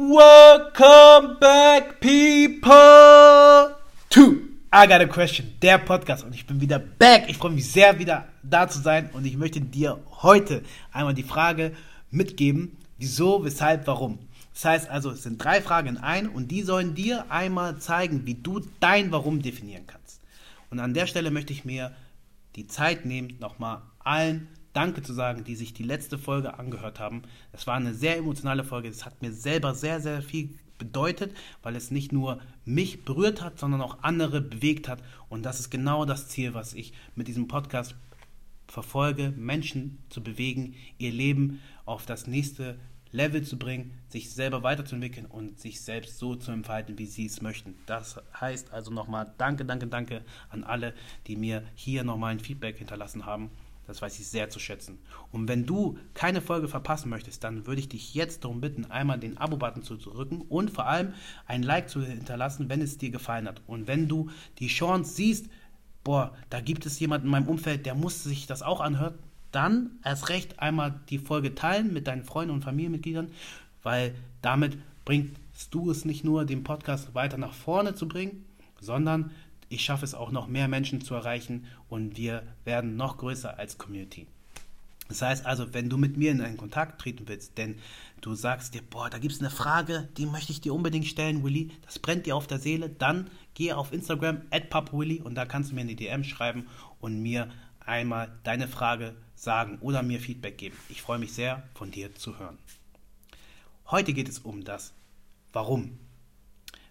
Welcome back, people, to I Got a Question, der Podcast. Und ich bin wieder back. Ich freue mich sehr, wieder da zu sein. Und ich möchte dir heute einmal die Frage mitgeben, wieso, weshalb, warum. Das heißt also, es sind drei Fragen in ein und die sollen dir einmal zeigen, wie du dein Warum definieren kannst. Und an der Stelle möchte ich mir die Zeit nehmen, nochmal allen Danke zu sagen, die sich die letzte Folge angehört haben. Es war eine sehr emotionale Folge. Es hat mir selber sehr, sehr viel bedeutet, weil es nicht nur mich berührt hat, sondern auch andere bewegt hat. Und das ist genau das Ziel, was ich mit diesem Podcast verfolge, Menschen zu bewegen, ihr Leben auf das nächste Level zu bringen, sich selber weiterzuentwickeln und sich selbst so zu entfalten, wie sie es möchten. Das heißt also nochmal danke, danke, danke an alle, die mir hier nochmal ein Feedback hinterlassen haben. Das weiß ich sehr zu schätzen. Und wenn du keine Folge verpassen möchtest, dann würde ich dich jetzt darum bitten, einmal den Abo-Button zu drücken und vor allem ein Like zu hinterlassen, wenn es dir gefallen hat. Und wenn du die Chance siehst, boah, da gibt es jemanden in meinem Umfeld, der muss sich das auch anhören, dann erst recht einmal die Folge teilen mit deinen Freunden und Familienmitgliedern, weil damit bringst du es nicht nur, den Podcast weiter nach vorne zu bringen, sondern ich schaffe es auch noch mehr Menschen zu erreichen und wir werden noch größer als Community. Das heißt also, wenn du mit mir in einen Kontakt treten willst, denn du sagst dir, boah, da gibt es eine Frage, die möchte ich dir unbedingt stellen, Willy, das brennt dir auf der Seele, dann geh auf Instagram, @papwilly und da kannst du mir in die DM schreiben und mir einmal deine Frage sagen oder mir Feedback geben. Ich freue mich sehr, von dir zu hören. Heute geht es um das Warum.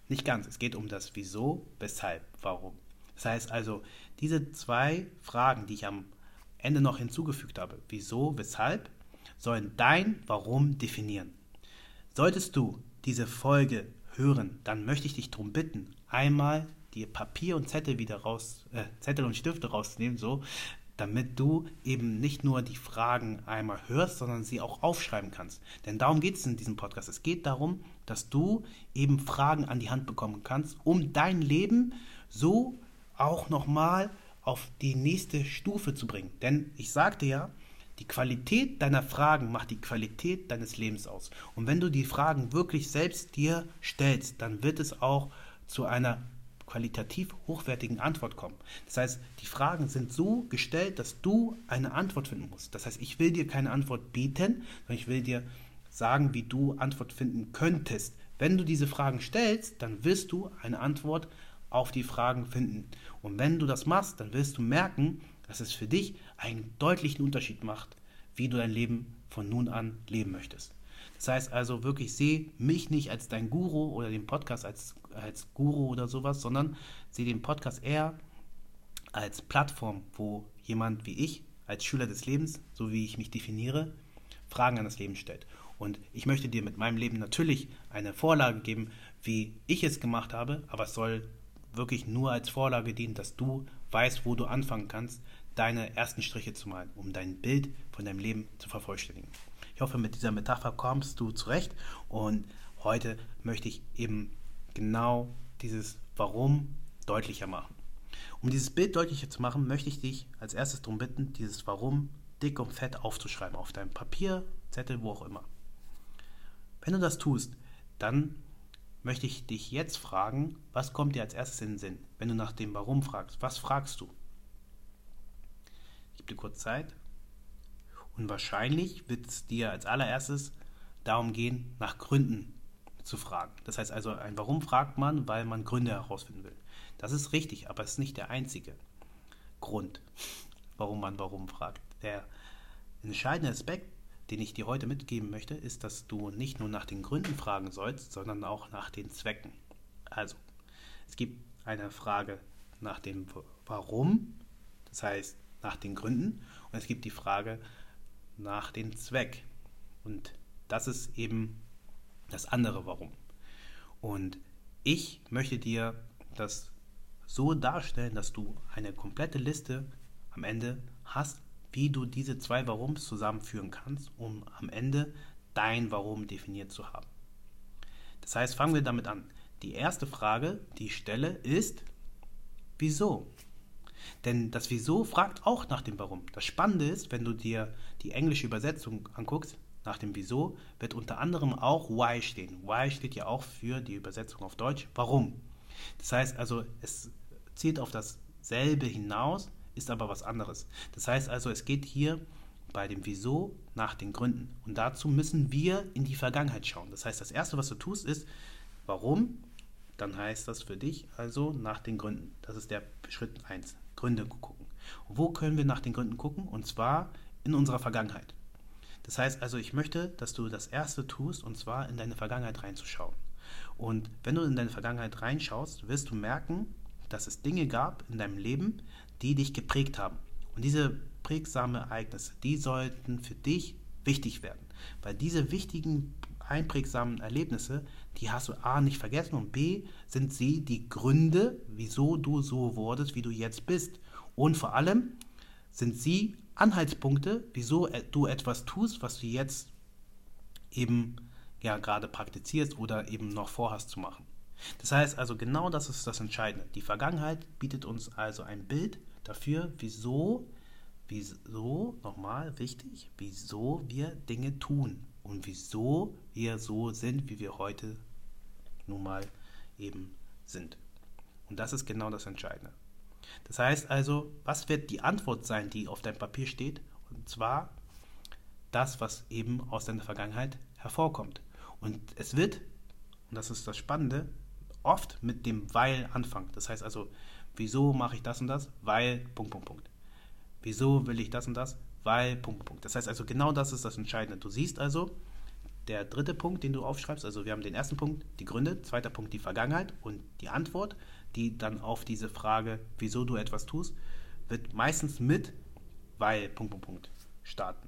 Nicht ganz. Es geht um das Wieso, Weshalb, Warum. Das heißt also, diese zwei Fragen, die ich am Ende noch hinzugefügt habe, Wieso, Weshalb, sollen dein Warum definieren. Solltest du diese Folge hören, dann möchte ich dich darum bitten, einmal die Papier und Zettel wieder raus, äh, Zettel und Stifte rauszunehmen, so, damit du eben nicht nur die Fragen einmal hörst, sondern sie auch aufschreiben kannst. Denn darum geht es in diesem Podcast. Es geht darum, dass du eben Fragen an die Hand bekommen kannst, um dein Leben so auch nochmal auf die nächste Stufe zu bringen. Denn ich sagte ja, die Qualität deiner Fragen macht die Qualität deines Lebens aus. Und wenn du die Fragen wirklich selbst dir stellst, dann wird es auch zu einer qualitativ hochwertigen Antwort kommen. Das heißt, die Fragen sind so gestellt, dass du eine Antwort finden musst. Das heißt, ich will dir keine Antwort bieten, sondern ich will dir sagen, wie du Antwort finden könntest. Wenn du diese Fragen stellst, dann wirst du eine Antwort auf die Fragen finden. Und wenn du das machst, dann wirst du merken, dass es für dich einen deutlichen Unterschied macht, wie du dein Leben von nun an leben möchtest. Das heißt also wirklich, sehe mich nicht als dein Guru oder den Podcast als, als Guru oder sowas, sondern sehe den Podcast eher als Plattform, wo jemand wie ich, als Schüler des Lebens, so wie ich mich definiere, Fragen an das Leben stellt. Und ich möchte dir mit meinem Leben natürlich eine Vorlage geben, wie ich es gemacht habe, aber es soll wirklich nur als Vorlage dienen, dass du weißt, wo du anfangen kannst, deine ersten Striche zu malen, um dein Bild von deinem Leben zu vervollständigen. Ich hoffe, mit dieser Metapher kommst du zurecht und heute möchte ich eben genau dieses Warum deutlicher machen. Um dieses Bild deutlicher zu machen, möchte ich dich als erstes darum bitten, dieses Warum dick und fett aufzuschreiben auf deinem Papier, Zettel, wo auch immer. Wenn du das tust, dann möchte ich dich jetzt fragen, was kommt dir als erstes in den Sinn, wenn du nach dem Warum fragst? Was fragst du? Ich gebe dir kurz Zeit. Und wahrscheinlich wird es dir als allererstes darum gehen, nach Gründen zu fragen. Das heißt also, ein Warum fragt man, weil man Gründe herausfinden will. Das ist richtig, aber es ist nicht der einzige Grund, warum man Warum fragt. Der entscheidende Aspekt, den ich dir heute mitgeben möchte, ist, dass du nicht nur nach den Gründen fragen sollst, sondern auch nach den Zwecken. Also, es gibt eine Frage nach dem Warum, das heißt nach den Gründen, und es gibt die Frage nach dem Zweck. Und das ist eben das andere Warum. Und ich möchte dir das so darstellen, dass du eine komplette Liste am Ende hast, wie du diese zwei Warums zusammenführen kannst, um am Ende dein Warum definiert zu haben. Das heißt, fangen wir damit an. Die erste Frage, die ich stelle, ist, wieso? Denn das Wieso fragt auch nach dem Warum. Das Spannende ist, wenn du dir die englische Übersetzung anguckst, nach dem Wieso wird unter anderem auch Why stehen. Why steht ja auch für die Übersetzung auf Deutsch. Warum? Das heißt also, es zielt auf dasselbe hinaus, ist aber was anderes. Das heißt also, es geht hier bei dem Wieso nach den Gründen. Und dazu müssen wir in die Vergangenheit schauen. Das heißt, das Erste, was du tust, ist, warum? Dann heißt das für dich also nach den Gründen. Das ist der Schritt 1. Gründe gucken. Und wo können wir nach den Gründen gucken? Und zwar in unserer Vergangenheit. Das heißt also, ich möchte, dass du das Erste tust, und zwar in deine Vergangenheit reinzuschauen. Und wenn du in deine Vergangenheit reinschaust, wirst du merken, dass es Dinge gab in deinem Leben, die dich geprägt haben. Und diese prägsame Ereignisse, die sollten für dich wichtig werden. Weil diese wichtigen, einprägsamen Erlebnisse, die hast du A nicht vergessen und B sind sie die Gründe, wieso du so wurdest, wie du jetzt bist. Und vor allem sind sie Anhaltspunkte, wieso du etwas tust, was du jetzt eben ja gerade praktizierst oder eben noch vorhast zu machen. Das heißt also, genau das ist das Entscheidende. Die Vergangenheit bietet uns also ein Bild dafür, wieso, wieso, nochmal wichtig, wieso wir Dinge tun und wieso wir so sind, wie wir heute nun mal eben sind. Und das ist genau das Entscheidende. Das heißt also, was wird die Antwort sein, die auf deinem Papier steht? Und zwar das, was eben aus deiner Vergangenheit hervorkommt. Und es wird, und das ist das Spannende, oft mit dem Weil anfangen. Das heißt also, wieso mache ich das und das? Weil, Punkt, Punkt, Punkt. Wieso will ich das und das? Weil, Punkt, Punkt. Das heißt also, genau das ist das Entscheidende. Du siehst also, der dritte Punkt, den du aufschreibst, also wir haben den ersten Punkt, die Gründe, zweiter Punkt, die Vergangenheit und die Antwort, die dann auf diese Frage, wieso du etwas tust, wird meistens mit weil, Punkt, Punkt, Punkt starten.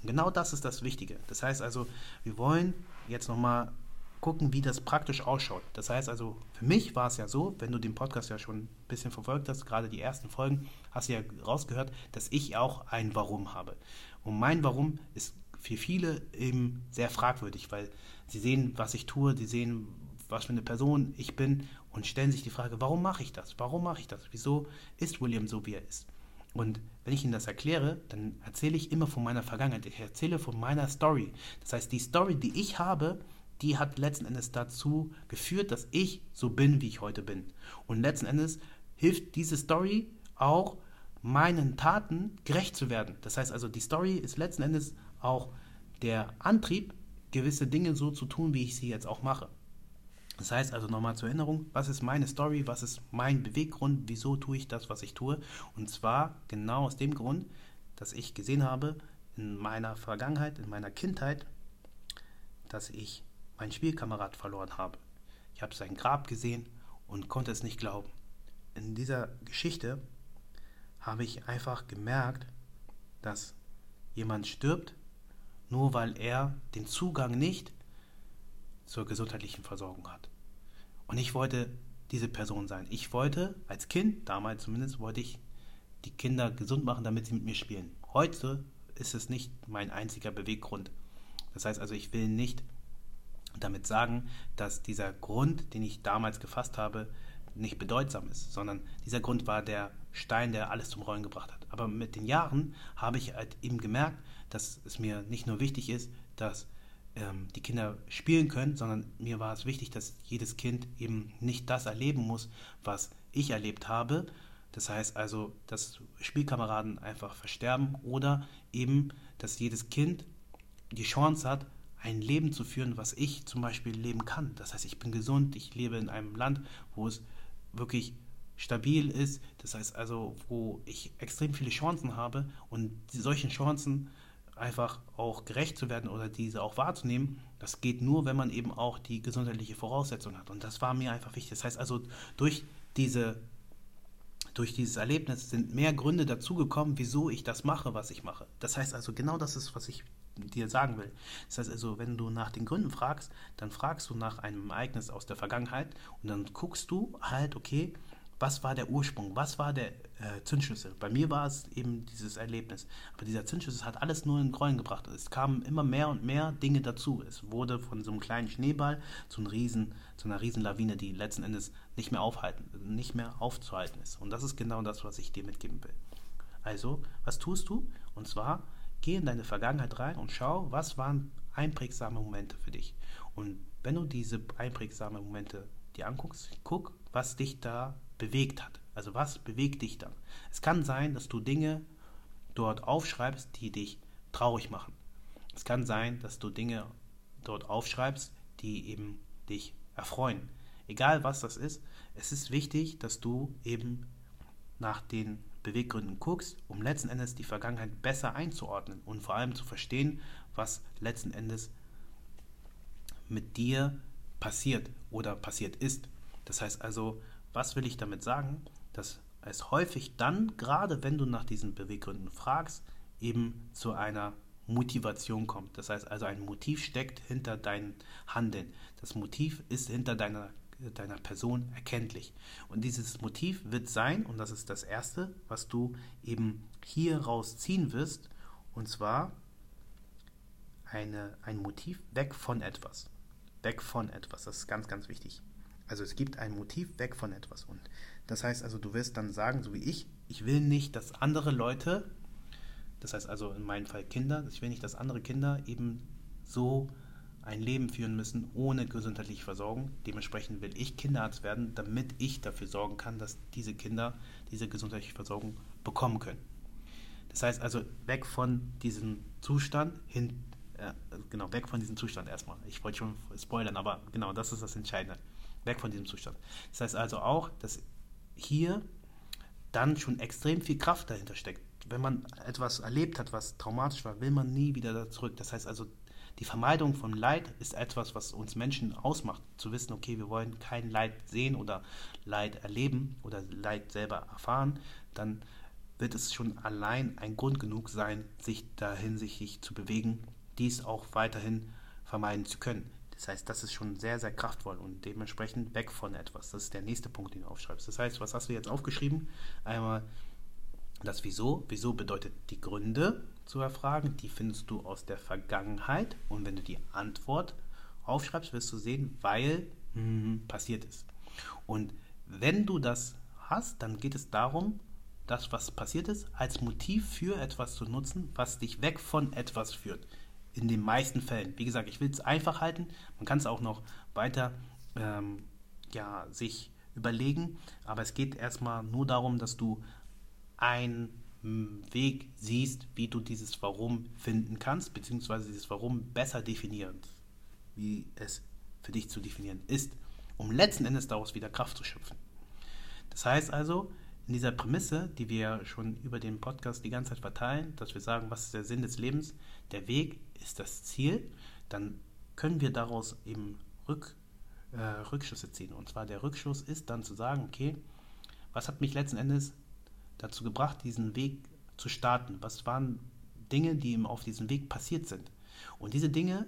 Und genau das ist das Wichtige. Das heißt also, wir wollen jetzt nochmal gucken, wie das praktisch ausschaut. Das heißt also, für mich war es ja so, wenn du den Podcast ja schon ein bisschen verfolgt hast, gerade die ersten Folgen, hast du ja rausgehört, dass ich auch ein Warum habe. Und mein Warum ist für viele eben sehr fragwürdig, weil sie sehen, was ich tue, sie sehen, was für eine Person ich bin und stellen sich die Frage, warum mache ich das? Warum mache ich das? Wieso ist William so, wie er ist? Und wenn ich Ihnen das erkläre, dann erzähle ich immer von meiner Vergangenheit. Ich erzähle von meiner Story. Das heißt, die Story, die ich habe, die hat letzten Endes dazu geführt, dass ich so bin, wie ich heute bin. Und letzten Endes hilft diese Story auch meinen Taten gerecht zu werden. Das heißt also, die Story ist letzten Endes auch der Antrieb, gewisse Dinge so zu tun, wie ich sie jetzt auch mache. Das heißt also nochmal zur Erinnerung, was ist meine Story, was ist mein Beweggrund, wieso tue ich das, was ich tue. Und zwar genau aus dem Grund, dass ich gesehen habe in meiner Vergangenheit, in meiner Kindheit, dass ich meinen Spielkamerad verloren habe. Ich habe sein Grab gesehen und konnte es nicht glauben. In dieser Geschichte habe ich einfach gemerkt, dass jemand stirbt, nur weil er den Zugang nicht zur gesundheitlichen Versorgung hat. Und ich wollte diese Person sein. Ich wollte, als Kind, damals zumindest, wollte ich die Kinder gesund machen, damit sie mit mir spielen. Heute ist es nicht mein einziger Beweggrund. Das heißt also, ich will nicht damit sagen, dass dieser Grund, den ich damals gefasst habe, nicht bedeutsam ist, sondern dieser Grund war der Stein, der alles zum Rollen gebracht hat. Aber mit den Jahren habe ich halt eben gemerkt, dass es mir nicht nur wichtig ist, dass ähm, die Kinder spielen können, sondern mir war es wichtig, dass jedes Kind eben nicht das erleben muss, was ich erlebt habe. Das heißt also, dass Spielkameraden einfach versterben oder eben, dass jedes Kind die Chance hat, ein Leben zu führen, was ich zum Beispiel leben kann. Das heißt, ich bin gesund, ich lebe in einem Land, wo es wirklich stabil ist. Das heißt also, wo ich extrem viele Chancen habe und solchen Chancen einfach auch gerecht zu werden oder diese auch wahrzunehmen, das geht nur, wenn man eben auch die gesundheitliche Voraussetzung hat. Und das war mir einfach wichtig. Das heißt also, durch diese durch dieses Erlebnis sind mehr Gründe dazugekommen, wieso ich das mache, was ich mache. Das heißt also, genau das ist, was ich dir sagen will. Das heißt also, wenn du nach den Gründen fragst, dann fragst du nach einem Ereignis aus der Vergangenheit und dann guckst du halt, okay, was war der Ursprung, was war der äh, Zündschlüssel. Bei mir war es eben dieses Erlebnis. Aber dieser Zündschlüssel hat alles nur in Rollen gebracht. Es kamen immer mehr und mehr Dinge dazu. Es wurde von so einem kleinen Schneeball zu, einem riesen, zu einer riesen Lawine, die letzten Endes nicht mehr aufhalten, nicht mehr aufzuhalten ist. Und das ist genau das, was ich dir mitgeben will. Also, was tust du? Und zwar geh in deine Vergangenheit rein und schau, was waren einprägsame Momente für dich. Und wenn du diese einprägsamen Momente dir anguckst, guck, was dich da bewegt hat. Also was bewegt dich dann? Es kann sein, dass du Dinge dort aufschreibst, die dich traurig machen. Es kann sein, dass du Dinge dort aufschreibst, die eben dich erfreuen. Egal was das ist, es ist wichtig, dass du eben nach den Beweggründen guckst, um letzten Endes die Vergangenheit besser einzuordnen und vor allem zu verstehen, was letzten Endes mit dir passiert oder passiert ist. Das heißt also, was will ich damit sagen? Dass es häufig dann, gerade wenn du nach diesen Beweggründen fragst, eben zu einer Motivation kommt. Das heißt also, ein Motiv steckt hinter deinem Handeln. Das Motiv ist hinter deiner, deiner Person erkenntlich. Und dieses Motiv wird sein, und das ist das Erste, was du eben hier rausziehen wirst, und zwar eine, ein Motiv weg von etwas. Weg von etwas. Das ist ganz, ganz wichtig. Also es gibt ein Motiv weg von etwas. Und das heißt also, du wirst dann sagen, so wie ich, ich will nicht, dass andere Leute das heißt also in meinem Fall Kinder. Ich will nicht, dass andere Kinder eben so ein Leben führen müssen ohne gesundheitliche Versorgung. Dementsprechend will ich Kinderarzt werden, damit ich dafür sorgen kann, dass diese Kinder diese gesundheitliche Versorgung bekommen können. Das heißt also weg von diesem Zustand hin, äh, genau, weg von diesem Zustand erstmal. Ich wollte schon spoilern, aber genau, das ist das Entscheidende. Weg von diesem Zustand. Das heißt also auch, dass hier dann schon extrem viel Kraft dahinter steckt wenn man etwas erlebt hat, was traumatisch war, will man nie wieder da zurück. Das heißt also, die Vermeidung von Leid ist etwas, was uns Menschen ausmacht. Zu wissen, okay, wir wollen kein Leid sehen oder Leid erleben oder Leid selber erfahren, dann wird es schon allein ein Grund genug sein, sich da hinsichtlich zu bewegen, dies auch weiterhin vermeiden zu können. Das heißt, das ist schon sehr, sehr kraftvoll und dementsprechend weg von etwas. Das ist der nächste Punkt, den du aufschreibst. Das heißt, was hast du jetzt aufgeschrieben? Einmal das Wieso. Wieso bedeutet die Gründe zu erfragen. Die findest du aus der Vergangenheit. Und wenn du die Antwort aufschreibst, wirst du sehen, weil hm, passiert ist. Und wenn du das hast, dann geht es darum, das, was passiert ist, als Motiv für etwas zu nutzen, was dich weg von etwas führt. In den meisten Fällen. Wie gesagt, ich will es einfach halten. Man kann es auch noch weiter ähm, ja, sich überlegen. Aber es geht erstmal nur darum, dass du einen Weg siehst, wie du dieses Warum finden kannst, beziehungsweise dieses Warum besser definieren, wie es für dich zu definieren ist, um letzten Endes daraus wieder Kraft zu schöpfen. Das heißt also, in dieser Prämisse, die wir schon über den Podcast die ganze Zeit verteilen, dass wir sagen, was ist der Sinn des Lebens, der Weg ist das Ziel, dann können wir daraus eben Rück, äh, Rückschlüsse ziehen. Und zwar der Rückschluss ist dann zu sagen, okay, was hat mich letzten Endes dazu gebracht, diesen Weg zu starten? Was waren Dinge, die ihm auf diesem Weg passiert sind? Und diese Dinge,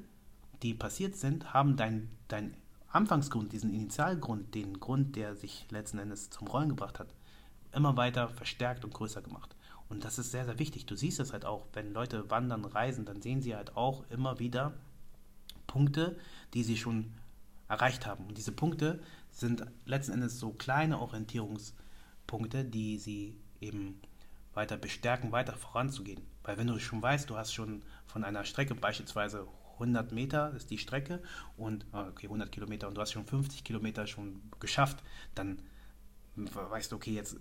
die passiert sind, haben dein, dein Anfangsgrund, diesen Initialgrund, den Grund, der sich letzten Endes zum Rollen gebracht hat, immer weiter verstärkt und größer gemacht. Und das ist sehr, sehr wichtig. Du siehst es halt auch, wenn Leute wandern, reisen, dann sehen sie halt auch immer wieder Punkte, die sie schon erreicht haben. Und diese Punkte sind letzten Endes so kleine Orientierungspunkte, die sie eben weiter bestärken, weiter voranzugehen. Weil wenn du schon weißt, du hast schon von einer Strecke beispielsweise 100 Meter ist die Strecke und ah, okay 100 Kilometer und du hast schon 50 Kilometer schon geschafft, dann weißt du, okay, jetzt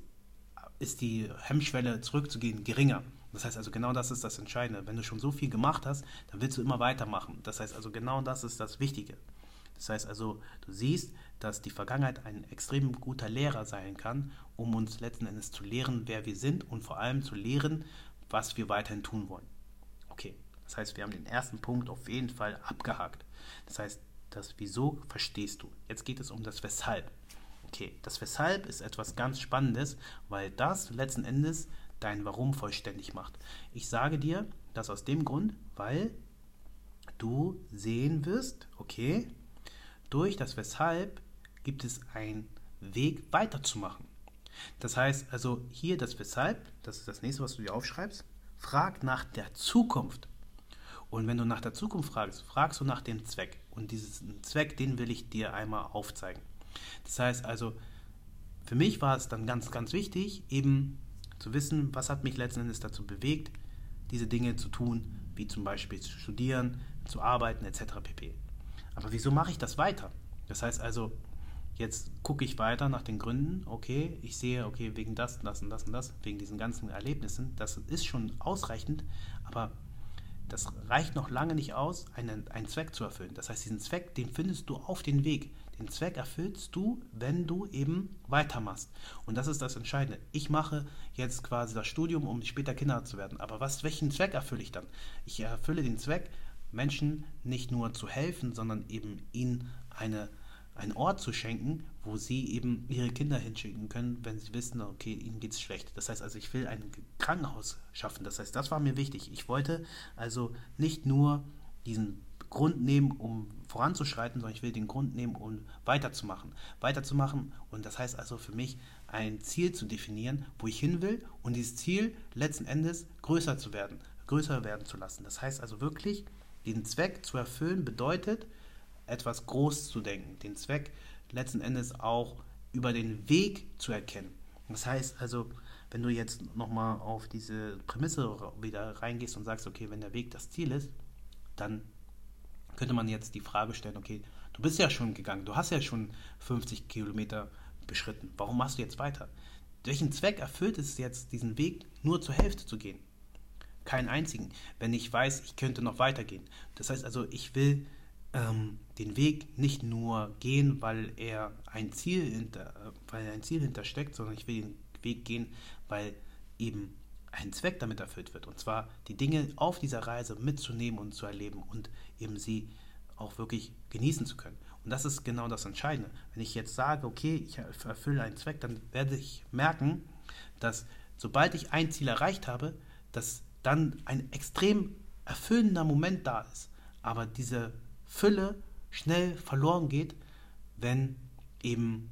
ist die Hemmschwelle zurückzugehen geringer. Das heißt also genau das ist das Entscheidende. Wenn du schon so viel gemacht hast, dann willst du immer weitermachen. Das heißt also genau das ist das Wichtige. Das heißt also, du siehst, dass die Vergangenheit ein extrem guter Lehrer sein kann, um uns letzten Endes zu lehren, wer wir sind und vor allem zu lehren, was wir weiterhin tun wollen. Okay, das heißt, wir haben den ersten Punkt auf jeden Fall abgehakt. Das heißt, das Wieso verstehst du. Jetzt geht es um das Weshalb. Okay, das Weshalb ist etwas ganz Spannendes, weil das letzten Endes dein Warum vollständig macht. Ich sage dir das aus dem Grund, weil du sehen wirst, okay, durch das Weshalb gibt es einen Weg weiterzumachen. Das heißt also hier das Weshalb, das ist das nächste, was du dir aufschreibst, frag nach der Zukunft. Und wenn du nach der Zukunft fragst, fragst du nach dem Zweck. Und diesen Zweck, den will ich dir einmal aufzeigen. Das heißt also, für mich war es dann ganz, ganz wichtig, eben zu wissen, was hat mich letzten Endes dazu bewegt, diese Dinge zu tun, wie zum Beispiel zu studieren, zu arbeiten etc. pp. Aber wieso mache ich das weiter? Das heißt also, jetzt gucke ich weiter nach den Gründen, okay, ich sehe, okay, wegen das, das und das und das, wegen diesen ganzen Erlebnissen, das ist schon ausreichend, aber das reicht noch lange nicht aus, einen, einen Zweck zu erfüllen. Das heißt, diesen Zweck, den findest du auf den Weg. Den Zweck erfüllst du, wenn du eben weitermachst. Und das ist das Entscheidende. Ich mache jetzt quasi das Studium, um später Kinder zu werden. Aber was, welchen Zweck erfülle ich dann? Ich erfülle den Zweck, Menschen nicht nur zu helfen, sondern eben ihnen eine, einen Ort zu schenken, wo sie eben ihre Kinder hinschicken können, wenn sie wissen, okay, ihnen geht es schlecht. Das heißt also, ich will ein Krankenhaus schaffen. Das heißt, das war mir wichtig. Ich wollte also nicht nur diesen Grund nehmen, um voranzuschreiten, sondern ich will den Grund nehmen, um weiterzumachen. Weiterzumachen und das heißt also für mich ein Ziel zu definieren, wo ich hin will und dieses Ziel letzten Endes größer zu werden, größer werden zu lassen. Das heißt also wirklich, den Zweck zu erfüllen bedeutet, etwas groß zu denken, den Zweck letzten Endes auch über den Weg zu erkennen. Das heißt also, wenn du jetzt nochmal auf diese Prämisse wieder reingehst und sagst, okay, wenn der Weg das Ziel ist, dann könnte man jetzt die Frage stellen, okay, du bist ja schon gegangen, du hast ja schon 50 Kilometer beschritten, warum machst du jetzt weiter? Welchen Zweck erfüllt es jetzt, diesen Weg nur zur Hälfte zu gehen? Keinen einzigen, wenn ich weiß, ich könnte noch weitergehen. Das heißt also, ich will ähm, den Weg nicht nur gehen, weil er ein Ziel hinter, weil ein Ziel hintersteckt, sondern ich will den Weg gehen, weil eben ein Zweck damit erfüllt wird. Und zwar die Dinge auf dieser Reise mitzunehmen und zu erleben und eben sie auch wirklich genießen zu können. Und das ist genau das Entscheidende. Wenn ich jetzt sage, okay, ich erfülle einen Zweck, dann werde ich merken, dass sobald ich ein Ziel erreicht habe, dass dann ein extrem erfüllender Moment da ist. Aber diese Fülle schnell verloren geht, wenn eben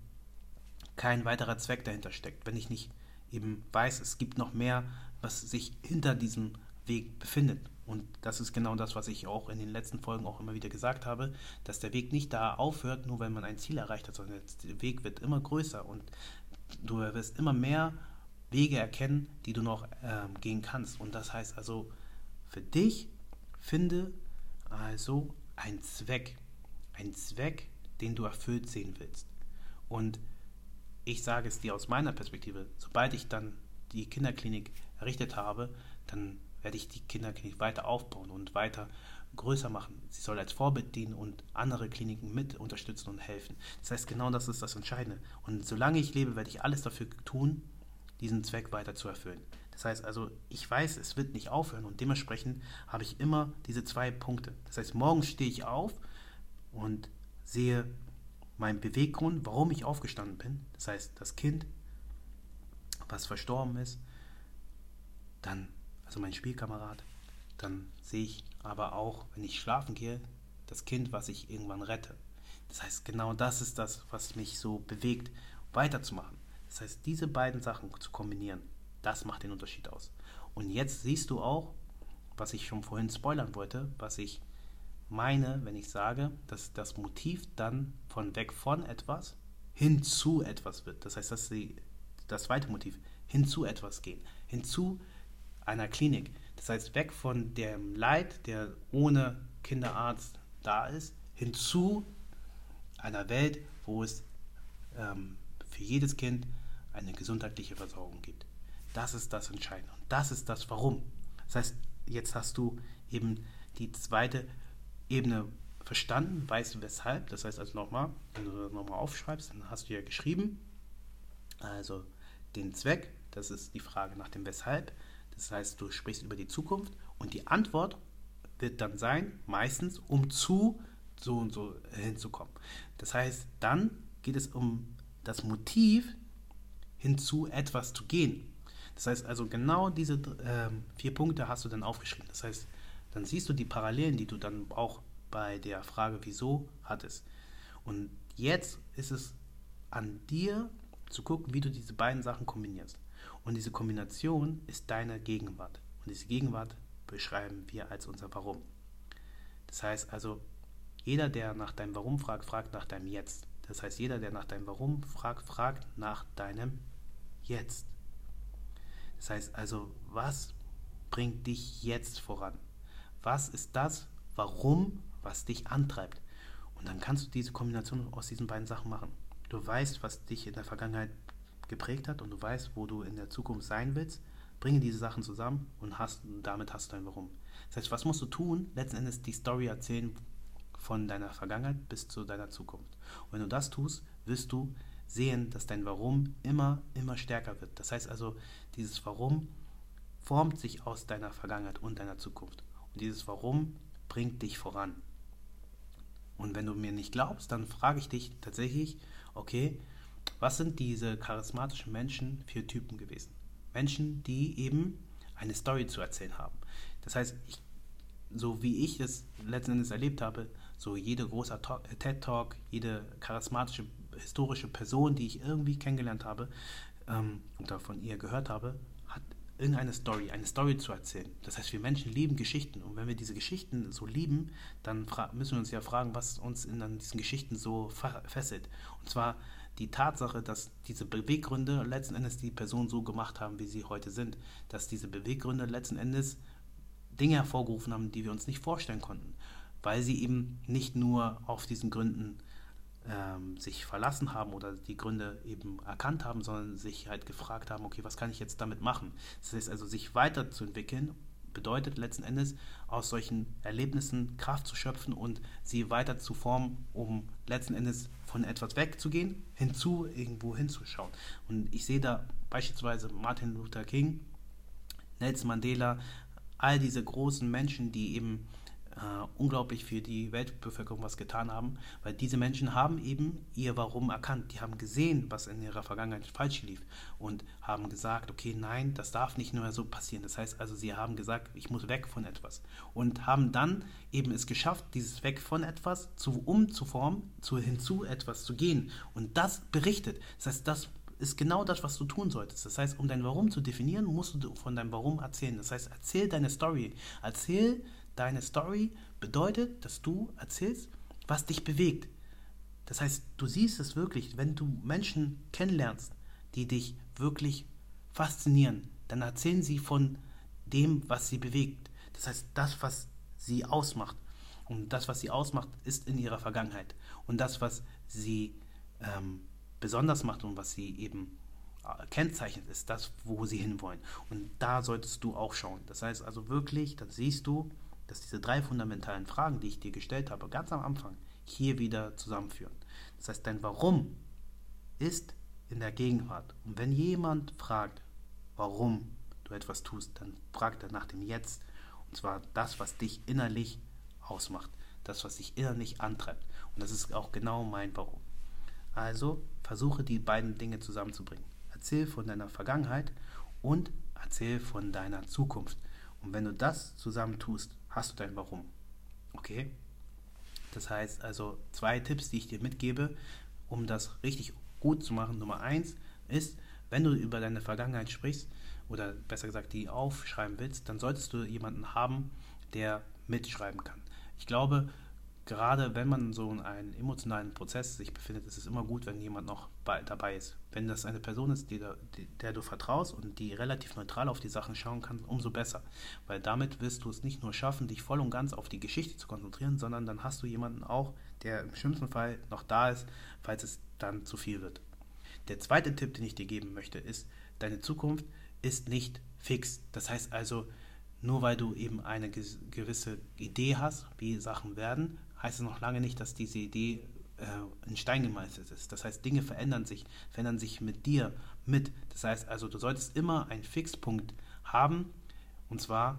kein weiterer Zweck dahinter steckt. Wenn ich nicht eben weiß, es gibt noch mehr, was sich hinter diesem Weg befindet. Und das ist genau das, was ich auch in den letzten Folgen auch immer wieder gesagt habe, dass der Weg nicht da aufhört, nur wenn man ein Ziel erreicht hat, sondern der Weg wird immer größer und du wirst immer mehr Wege erkennen, die du noch ähm, gehen kannst. Und das heißt also, für dich finde also einen Zweck, einen Zweck, den du erfüllt sehen willst. Und ich sage es dir aus meiner Perspektive, sobald ich dann die Kinderklinik errichtet habe, dann werde ich die Kinderklinik weiter aufbauen und weiter größer machen. Sie soll als Vorbild dienen und andere Kliniken mit unterstützen und helfen. Das heißt, genau das ist das Entscheidende. Und solange ich lebe, werde ich alles dafür tun, diesen Zweck weiter zu erfüllen. Das heißt also, ich weiß, es wird nicht aufhören und dementsprechend habe ich immer diese zwei Punkte. Das heißt, morgens stehe ich auf und sehe meinen Beweggrund, warum ich aufgestanden bin. Das heißt, das Kind, was verstorben ist, dann, also mein Spielkamerad, dann sehe ich aber auch, wenn ich schlafen gehe, das Kind, was ich irgendwann rette. Das heißt, genau das ist das, was mich so bewegt, weiterzumachen. Das heißt, diese beiden Sachen zu kombinieren, das macht den Unterschied aus. Und jetzt siehst du auch, was ich schon vorhin spoilern wollte, was ich meine, wenn ich sage, dass das Motiv dann von weg von etwas hin zu etwas wird. Das heißt, dass sie das zweite Motiv hin zu etwas gehen, hin zu einer Klinik. Das heißt, weg von dem Leid, der ohne Kinderarzt da ist, hin zu einer Welt, wo es ähm, für jedes Kind eine gesundheitliche Versorgung gibt. Das ist das Entscheidende. Und das ist das Warum. Das heißt, jetzt hast du eben die zweite Ebene verstanden, weißt du weshalb. Das heißt also nochmal, wenn du das nochmal aufschreibst, dann hast du ja geschrieben, also den Zweck, das ist die Frage nach dem Weshalb. Das heißt, du sprichst über die Zukunft und die Antwort wird dann sein, meistens, um zu so und so hinzukommen. Das heißt, dann geht es um das Motiv, hinzu etwas zu gehen. Das heißt also, genau diese äh, vier Punkte hast du dann aufgeschrieben. Das heißt, dann siehst du die Parallelen, die du dann auch bei der Frage wieso hattest. Und jetzt ist es an dir zu gucken, wie du diese beiden Sachen kombinierst. Und diese Kombination ist deine Gegenwart. Und diese Gegenwart beschreiben wir als unser Warum. Das heißt also, jeder, der nach deinem Warum fragt, fragt nach deinem Jetzt. Das heißt, jeder, der nach deinem Warum fragt, fragt nach deinem Jetzt. Das heißt also, was bringt dich jetzt voran? Was ist das, warum, was dich antreibt? Und dann kannst du diese Kombination aus diesen beiden Sachen machen. Du weißt, was dich in der Vergangenheit geprägt hat und du weißt, wo du in der Zukunft sein willst. Bringe diese Sachen zusammen und hast, damit hast du ein Warum. Das heißt, was musst du tun? Letzten Endes die Story erzählen von deiner Vergangenheit bis zu deiner Zukunft. Und wenn du das tust, wirst du sehen, dass dein Warum immer, immer stärker wird. Das heißt also, dieses Warum formt sich aus deiner Vergangenheit und deiner Zukunft. Und dieses Warum bringt dich voran. Und wenn du mir nicht glaubst, dann frage ich dich tatsächlich, okay, was sind diese charismatischen Menschen für Typen gewesen? Menschen, die eben eine Story zu erzählen haben. Das heißt, ich, so wie ich es letzten Endes erlebt habe, so jede große TED-Talk, jede charismatische historische Person, die ich irgendwie kennengelernt habe ähm, oder von ihr gehört habe, hat irgendeine Story, eine Story zu erzählen. Das heißt, wir Menschen lieben Geschichten und wenn wir diese Geschichten so lieben, dann müssen wir uns ja fragen, was uns in diesen Geschichten so fesselt. Und zwar die Tatsache, dass diese Beweggründe letzten Endes die Person so gemacht haben, wie sie heute sind, dass diese Beweggründe letzten Endes Dinge hervorgerufen haben, die wir uns nicht vorstellen konnten, weil sie eben nicht nur auf diesen Gründen ähm, sich verlassen haben oder die Gründe eben erkannt haben, sondern sich halt gefragt haben, okay, was kann ich jetzt damit machen? Das heißt also, sich weiterzuentwickeln bedeutet letzten Endes aus solchen Erlebnissen Kraft zu schöpfen und sie weiter zu formen, um letzten Endes von etwas wegzugehen, hinzu irgendwo hinzuschauen. Und ich sehe da beispielsweise Martin Luther King, Nelson Mandela, all diese großen Menschen, die eben äh, unglaublich für die Weltbevölkerung was getan haben, weil diese Menschen haben eben ihr Warum erkannt. Die haben gesehen, was in ihrer Vergangenheit falsch lief und haben gesagt, okay, nein, das darf nicht nur so passieren. Das heißt also, sie haben gesagt, ich muss weg von etwas und haben dann eben es geschafft, dieses Weg von etwas zu umzuformen, zu hinzu etwas zu gehen und das berichtet. Das heißt, das ist genau das, was du tun solltest. Das heißt, um dein Warum zu definieren, musst du von deinem Warum erzählen. Das heißt, erzähl deine Story. Erzähl Deine Story bedeutet, dass du erzählst, was dich bewegt. Das heißt, du siehst es wirklich, wenn du Menschen kennenlernst, die dich wirklich faszinieren, dann erzählen sie von dem, was sie bewegt. Das heißt, das, was sie ausmacht. Und das, was sie ausmacht, ist in ihrer Vergangenheit. Und das, was sie ähm, besonders macht und was sie eben äh, kennzeichnet, ist das, wo sie hinwollen. Und da solltest du auch schauen. Das heißt also wirklich, dann siehst du, dass diese drei fundamentalen Fragen, die ich dir gestellt habe, ganz am Anfang, hier wieder zusammenführen. Das heißt, dein Warum ist in der Gegenwart. Und wenn jemand fragt, warum du etwas tust, dann fragt er nach dem Jetzt. Und zwar das, was dich innerlich ausmacht. Das, was dich innerlich antreibt. Und das ist auch genau mein Warum. Also versuche die beiden Dinge zusammenzubringen. Erzähl von deiner Vergangenheit und erzähl von deiner Zukunft. Und wenn du das zusammen tust, hast du dein Warum. Okay? Das heißt also zwei Tipps, die ich dir mitgebe, um das richtig gut zu machen. Nummer eins ist, wenn du über deine Vergangenheit sprichst oder besser gesagt die aufschreiben willst, dann solltest du jemanden haben, der mitschreiben kann. Ich glaube, gerade wenn man so in einem emotionalen Prozess sich befindet, ist es immer gut, wenn jemand noch bei, dabei ist. Wenn das eine Person ist, die, der du vertraust und die relativ neutral auf die Sachen schauen kann, umso besser. Weil damit wirst du es nicht nur schaffen, dich voll und ganz auf die Geschichte zu konzentrieren, sondern dann hast du jemanden auch, der im schlimmsten Fall noch da ist, falls es dann zu viel wird. Der zweite Tipp, den ich dir geben möchte, ist, deine Zukunft ist nicht fix. Das heißt also, nur weil du eben eine gewisse Idee hast, wie Sachen werden, heißt es noch lange nicht, dass diese Idee äh, in Stein gemeißelt ist. Das heißt, Dinge verändern sich, verändern sich mit dir mit. Das heißt also, du solltest immer einen Fixpunkt haben, und zwar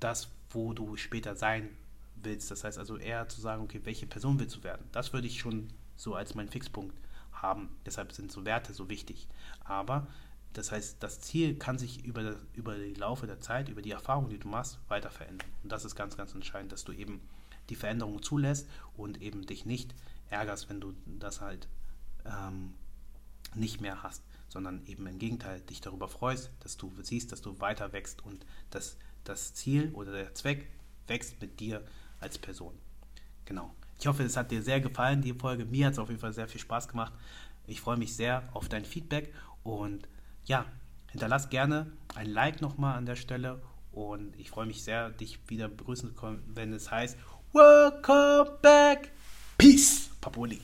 das, wo du später sein willst. Das heißt also eher zu sagen, okay, welche Person willst du werden? Das würde ich schon so als meinen Fixpunkt haben. Deshalb sind so Werte so wichtig. Aber das heißt, das Ziel kann sich über, das, über die Laufe der Zeit, über die Erfahrung, die du machst, weiter verändern. Und das ist ganz, ganz entscheidend, dass du eben die Veränderung zulässt und eben dich nicht ärgerst, wenn du das halt ähm, nicht mehr hast, sondern eben im Gegenteil dich darüber freust, dass du siehst, dass du weiter wächst und dass das Ziel oder der Zweck wächst mit dir als Person. Genau. Ich hoffe, es hat dir sehr gefallen, die Folge. Mir hat es auf jeden Fall sehr viel Spaß gemacht. Ich freue mich sehr auf dein Feedback und ja, hinterlass gerne ein Like nochmal an der Stelle Und ich freue mich sehr, dich wieder begrüßen zu können, wenn es heißt Welcome back. Peace, Papuli.